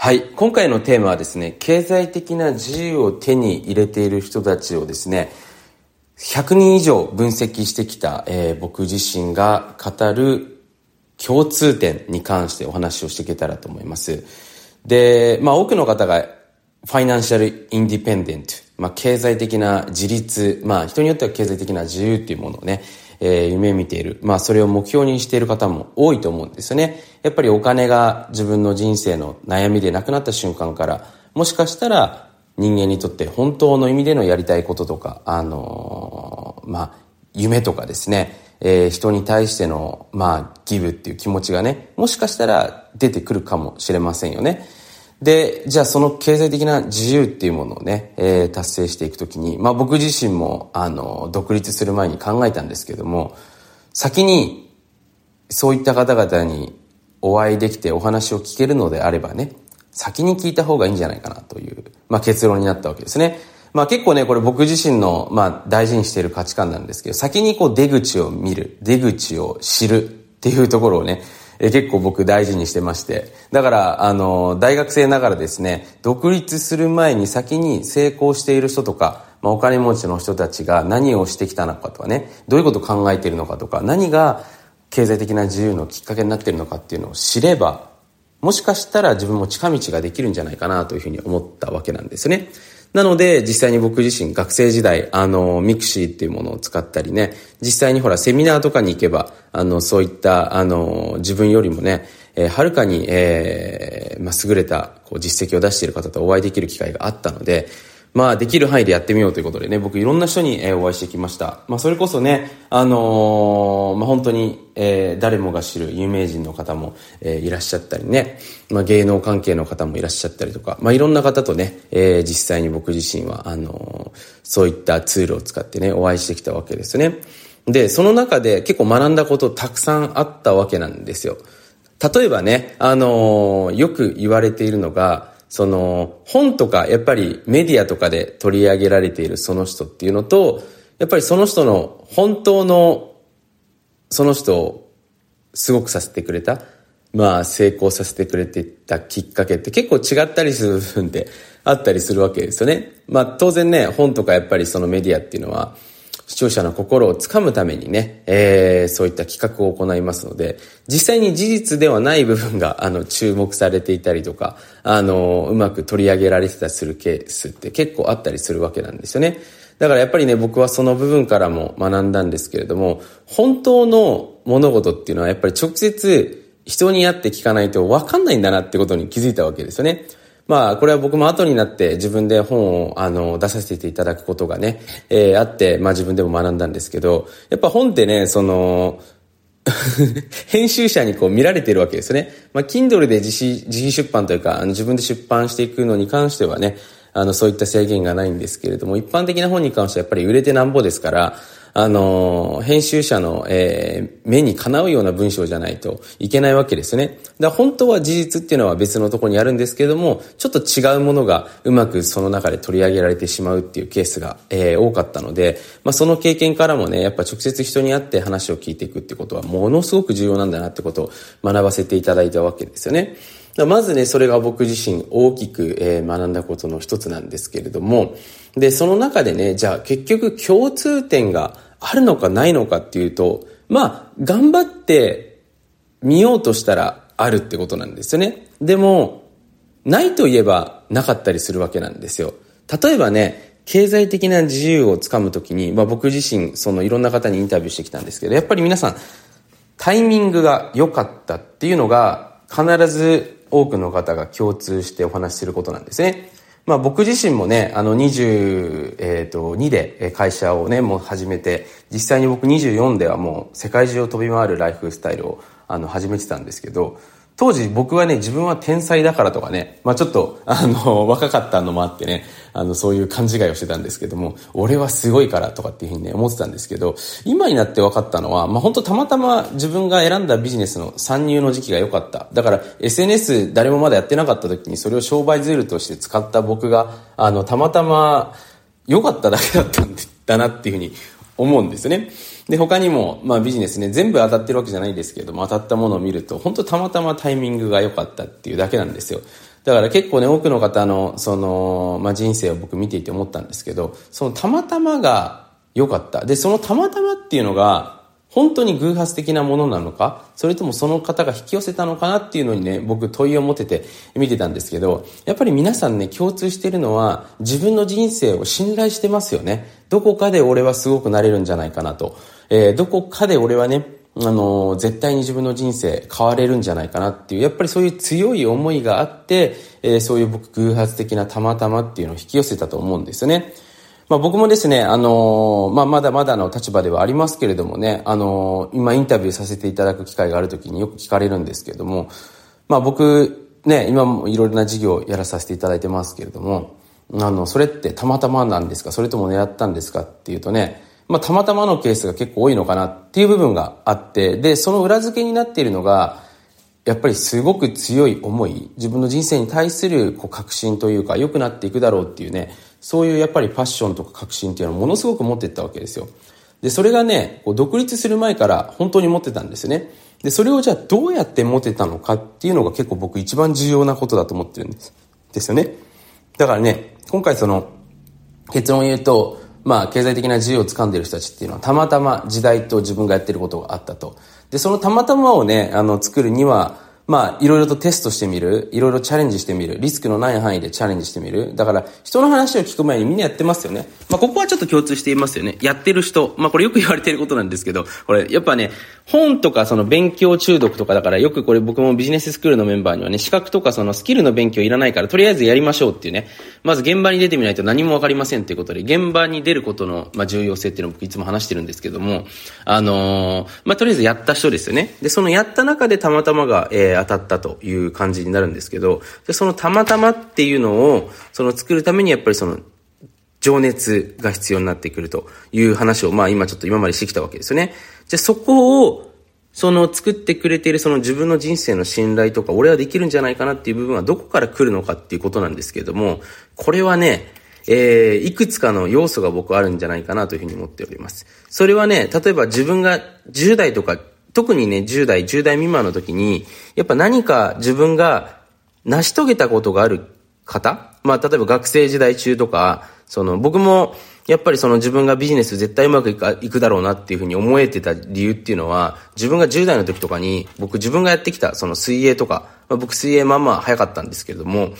はい。今回のテーマはですね、経済的な自由を手に入れている人たちをですね、100人以上分析してきた、えー、僕自身が語る共通点に関してお話をしていけたらと思います。で、まあ多くの方がファイナンシャルインディペンデント、まあ経済的な自立、まあ人によっては経済的な自由っていうものをね、えー、夢見ている。まあそれを目標にしている方も多いと思うんですよね。やっぱりお金が自分の人生の悩みでなくなった瞬間から、もしかしたら人間にとって本当の意味でのやりたいこととか、あのー、まあ夢とかですね、えー、人に対しての、まあ、ギブっていう気持ちがね、もしかしたら出てくるかもしれませんよね。で、じゃあその経済的な自由っていうものをね、えー、達成していくときに、まあ僕自身も、あの、独立する前に考えたんですけども、先にそういった方々にお会いできてお話を聞けるのであればね、先に聞いた方がいいんじゃないかなという、まあ結論になったわけですね。まあ結構ね、これ僕自身の、まあ大事にしている価値観なんですけど、先にこう出口を見る、出口を知るっていうところをね、え結構僕大事にしてまして。だから、あの、大学生ながらですね、独立する前に先に成功している人とか、まあ、お金持ちの人たちが何をしてきたのかとかね、どういうことを考えているのかとか、何が経済的な自由のきっかけになっているのかっていうのを知れば、もしかしたら自分も近道ができるんじゃないかなというふうに思ったわけなんですね。なので、実際に僕自身学生時代、あの、 mixi っていうものを使ったりね、実際にほら、セミナーとかに行けば、あの、そういった、あの、自分よりもね、えー、はるかに、えー、まあ、優れた、こう、実績を出している方とお会いできる機会があったので、まあ、できる範囲でやってみようということでね、僕いろんな人に、えお会いしてきました。まあ、それこそね、あのー、まあ、本当に、えー、誰もが知る有名人の方も、えー、いらっしゃったりね、まあ、芸能関係の方もいらっしゃったりとか、まあ、いろんな方とね、えー、実際に僕自身は、あの、そういったツールを使ってね、お会いしてきたわけですね。で、その中で結構学んだことたくさんあったわけなんですよ。例えばね、あの、よく言われているのが、その本とかやっぱりメディアとかで取り上げられているその人っていうのと、やっぱりその人の本当のその人をすごくさせてくれた、まあ成功させてくれてたきっかけって結構違ったりする部分ってあったりするわけですよね。まあ当然ね、本とかやっぱりそのメディアっていうのは視聴者の心をつかむためにね、えー、そういった企画を行いますので、実際に事実ではない部分が、あの、注目されていたりとか、あの、うまく取り上げられてたりするケースって結構あったりするわけなんですよね。だからやっぱりね、僕はその部分からも学んだんですけれども、本当の物事っていうのはやっぱり直接人に会って聞かないと分かんないんだなってことに気づいたわけですよね。まあ、これは僕も後になって自分で本を、あの、出させていただくことがね、えー、あって、まあ自分でも学んだんですけど、やっぱ本ってね、その、編集者にこう見られてるわけですね。まあ、Kindle で自費自費出版というか、あの自分で出版していくのに関してはね、あの、そういった制限がないんですけれども、一般的な本に関してはやっぱり売れてなんぼですから、あの、編集者の、えー、目にかなうような文章じゃないといけないわけですね。だ本当は事実っていうのは別のところにあるんですけども、ちょっと違うものがうまくその中で取り上げられてしまうっていうケースが、えー、多かったので、まあ、その経験からもね、やっぱ直接人に会って話を聞いていくってことはものすごく重要なんだなってことを学ばせていただいたわけですよね。まずね、それが僕自身大きく、えー、学んだことの一つなんですけれども、で、その中でね、じゃあ結局共通点があるのかないのかっていうと、まあ、頑張って見ようとしたらあるってことなんですよね。でも、ないと言えばなかったりするわけなんですよ。例えばね、経済的な自由をつかむときに、まあ僕自身、そのいろんな方にインタビューしてきたんですけど、やっぱり皆さん、タイミングが良かったっていうのが、必ず多くの方が共通してお話しすることなんですね。まあ僕自身もね、あの22、えっ、ー、と、で会社をね、もう始めて、実際に僕24ではもう世界中を飛び回るライフスタイルをあの始めてたんですけど、当時僕はね、自分は天才だからとかね、まあちょっと、あの、若かったのもあってね、あの、そういう勘違いをしてたんですけども、俺はすごいからとかっていうふうにね、思ってたんですけど、今になって分かったのは、まあ本当たまたま自分が選んだビジネスの参入の時期が良かった。だから SNS 誰もまだやってなかった時にそれを商売ツールとして使った僕が、あの、たまたま良かっただけだったんだなっていうふうに思うんですね。で、他にも、まあビジネスね、全部当たってるわけじゃないですけれども、当たったものを見ると、本当たまたまタイミングが良かったっていうだけなんですよ。だから結構ね、多くの方の、その、まあ、人生を僕見ていて思ったんですけど、そのたまたまが良かった。で、そのたまたまっていうのが、本当に偶発的なものなのかそれともその方が引き寄せたのかなっていうのにね、僕問いを持てて見てたんですけど、やっぱり皆さんね、共通してるのは自分の人生を信頼してますよね。どこかで俺はすごくなれるんじゃないかなと。えー、どこかで俺はね、あの、絶対に自分の人生変われるんじゃないかなっていう、やっぱりそういう強い思いがあって、えー、そういう僕偶発的なたまたまっていうのを引き寄せたと思うんですよね。まあ僕もですね、あのー、まあまだまだの立場ではありますけれどもね、あのー、今インタビューさせていただく機会があるときによく聞かれるんですけれども、まあ僕、ね、今もいろいろな事業をやらさせていただいてますけれども、あの、それってたまたまなんですか？それとも狙ったんですかっていうとね、まあ、たまたまのケースが結構多いのかなっていう部分があって、で、その裏付けになっているのが、やっぱりすごく強い思い、自分の人生に対するこう確信というか、良くなっていくだろうっていうね、そういうやっぱりパッションとか確信っていうのをものすごく持ってったわけですよ。で、それがね、こう独立する前から本当に持ってたんですよね。で、それをじゃあどうやって持てたのかっていうのが結構僕一番重要なことだと思ってるんです。ですよね。だからね、今回その結論を言うと、まあ、経済的な自由を掴んでる人たちっていうのは、たまたま時代と自分がやってることがあったと。で、そのたまたまをね、あの、作るには、まあ、いろいろとテストしてみる。いろいろチャレンジしてみる。リスクのない範囲でチャレンジしてみる。だから、人の話を聞く前にみんなやってますよね。まあ、ここはちょっと共通していますよね。やってる人。まあ、これよく言われてることなんですけど、これ、やっぱね、本とかその勉強中毒とかだから、よくこれ僕もビジネススクールのメンバーにはね、資格とかそのスキルの勉強いらないから、とりあえずやりましょうっていうね。まず現場に出てみないと何もわかりませんっていうことで、現場に出ることの、まあ、重要性っていうのを僕いつも話してるんですけども、あのー、まあ、とりあえずやった人ですよね。で、そのやった中でたまたまが、えー、当たったという感じになるんですけど、でそのたまたまっていうのを、その作るためにやっぱりその、情熱が必要になってくるという話を、まあ今ちょっと今までしてきたわけですよね。じゃそこを、その作ってくれているその自分の人生の信頼とか、俺はできるんじゃないかなっていう部分はどこから来るのかっていうことなんですけれども、これはね、えー、いくつかの要素が僕あるんじゃないかなというふうに思っております。それはね、例えば自分が10代とか特にね、10代、10代未満の時に、やっぱ何か自分が成し遂げたことがある方まあ、例えば学生時代中とか、その、僕も、やっぱりその自分がビジネス絶対うまくいくだろうなっていうふうに思えてた理由っていうのは、自分が10代の時とかに、僕自分がやってきたその水泳とか、まあ、僕水泳まあまあ早かったんですけれども、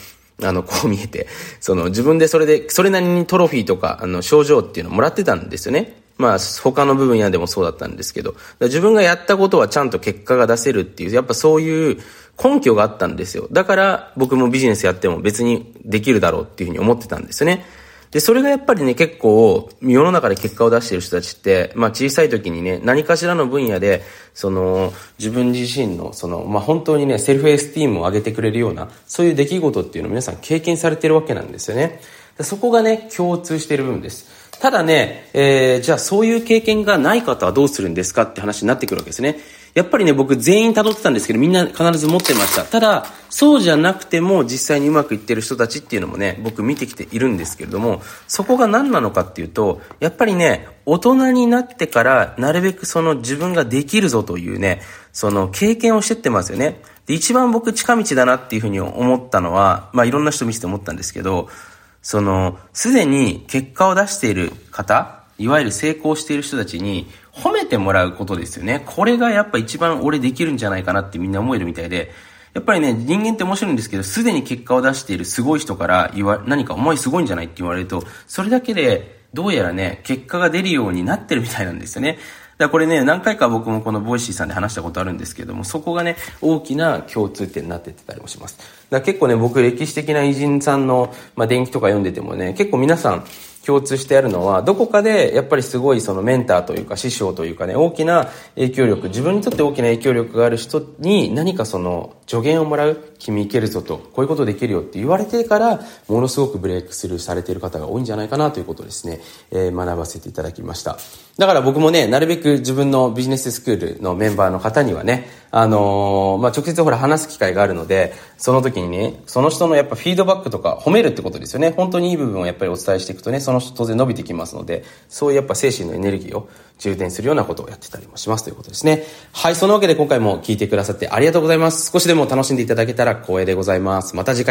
あの、こう見えて、その自分でそれで、それなりにトロフィーとか、あの、症状っていうのをもらってたんですよね。まあ、他の部分やでもそうだったんですけど、自分がやったことはちゃんと結果が出せるっていう、やっぱそういう根拠があったんですよ。だから僕もビジネスやっても別にできるだろうっていうふうに思ってたんですね。で、それがやっぱりね、結構、世の中で結果を出している人たちって、まあ小さい時にね、何かしらの分野で、その、自分自身の、その、まあ本当にね、セルフエスティームを上げてくれるような、そういう出来事っていうのを皆さん経験されてるわけなんですよね。そこがね、共通している部分です。ただね、えー、じゃあそういう経験がない方はどうするんですかって話になってくるわけですね。やっぱりね、僕全員辿ってたんですけど、みんな必ず持ってました。ただ、そうじゃなくても実際にうまくいってる人たちっていうのもね、僕見てきているんですけれども、そこが何なのかっていうと、やっぱりね、大人になってからなるべくその自分ができるぞというね、その経験をしてってますよね。で、一番僕近道だなっていうふうに思ったのは、まあいろんな人見せて思ったんですけど、その、すでに結果を出している方、いわゆる成功している人たちに褒めてもらうことですよね。これがやっぱ一番俺できるんじゃないかなってみんな思えるみたいで、やっぱりね、人間って面白いんですけど、すでに結果を出しているすごい人から言わ、何かお前すごいんじゃないって言われると、それだけで、どうやらね、結果が出るようになってるみたいなんですよね。だこれね、何回か僕もこの Voicy さんで話したことあるんですけども、そこがね、大きな共通点になってってたりもします。だ結構ね、僕歴史的な偉人さんの、まあ、伝記とか読んでてもね、結構皆さん、共通してあるのは、どこかでやっぱりすごいそのメンターというか師匠というかね、大きな影響力、自分にとって大きな影響力がある人に何かその助言をもらう、君いけるぞと、こういうことできるよって言われてから、ものすごくブレイクスルーされている方が多いんじゃないかなということですね、えー、学ばせていただきました。だから僕もね、なるべく自分のビジネススクールのメンバーの方にはね、あのー、まあ、直接ほら話す機会があるので、その時にね、その人のやっぱフィードバックとか褒めるってことですよね。本当にいい部分をやっぱりお伝えしていくとね、その人当然伸びてきますので、そういうやっぱ精神のエネルギーを充電するようなことをやってたりもしますということですね。はい、そのわけで今回も聞いてくださってありがとうございます。少しでも楽しんでいただけたら光栄でございます。また次回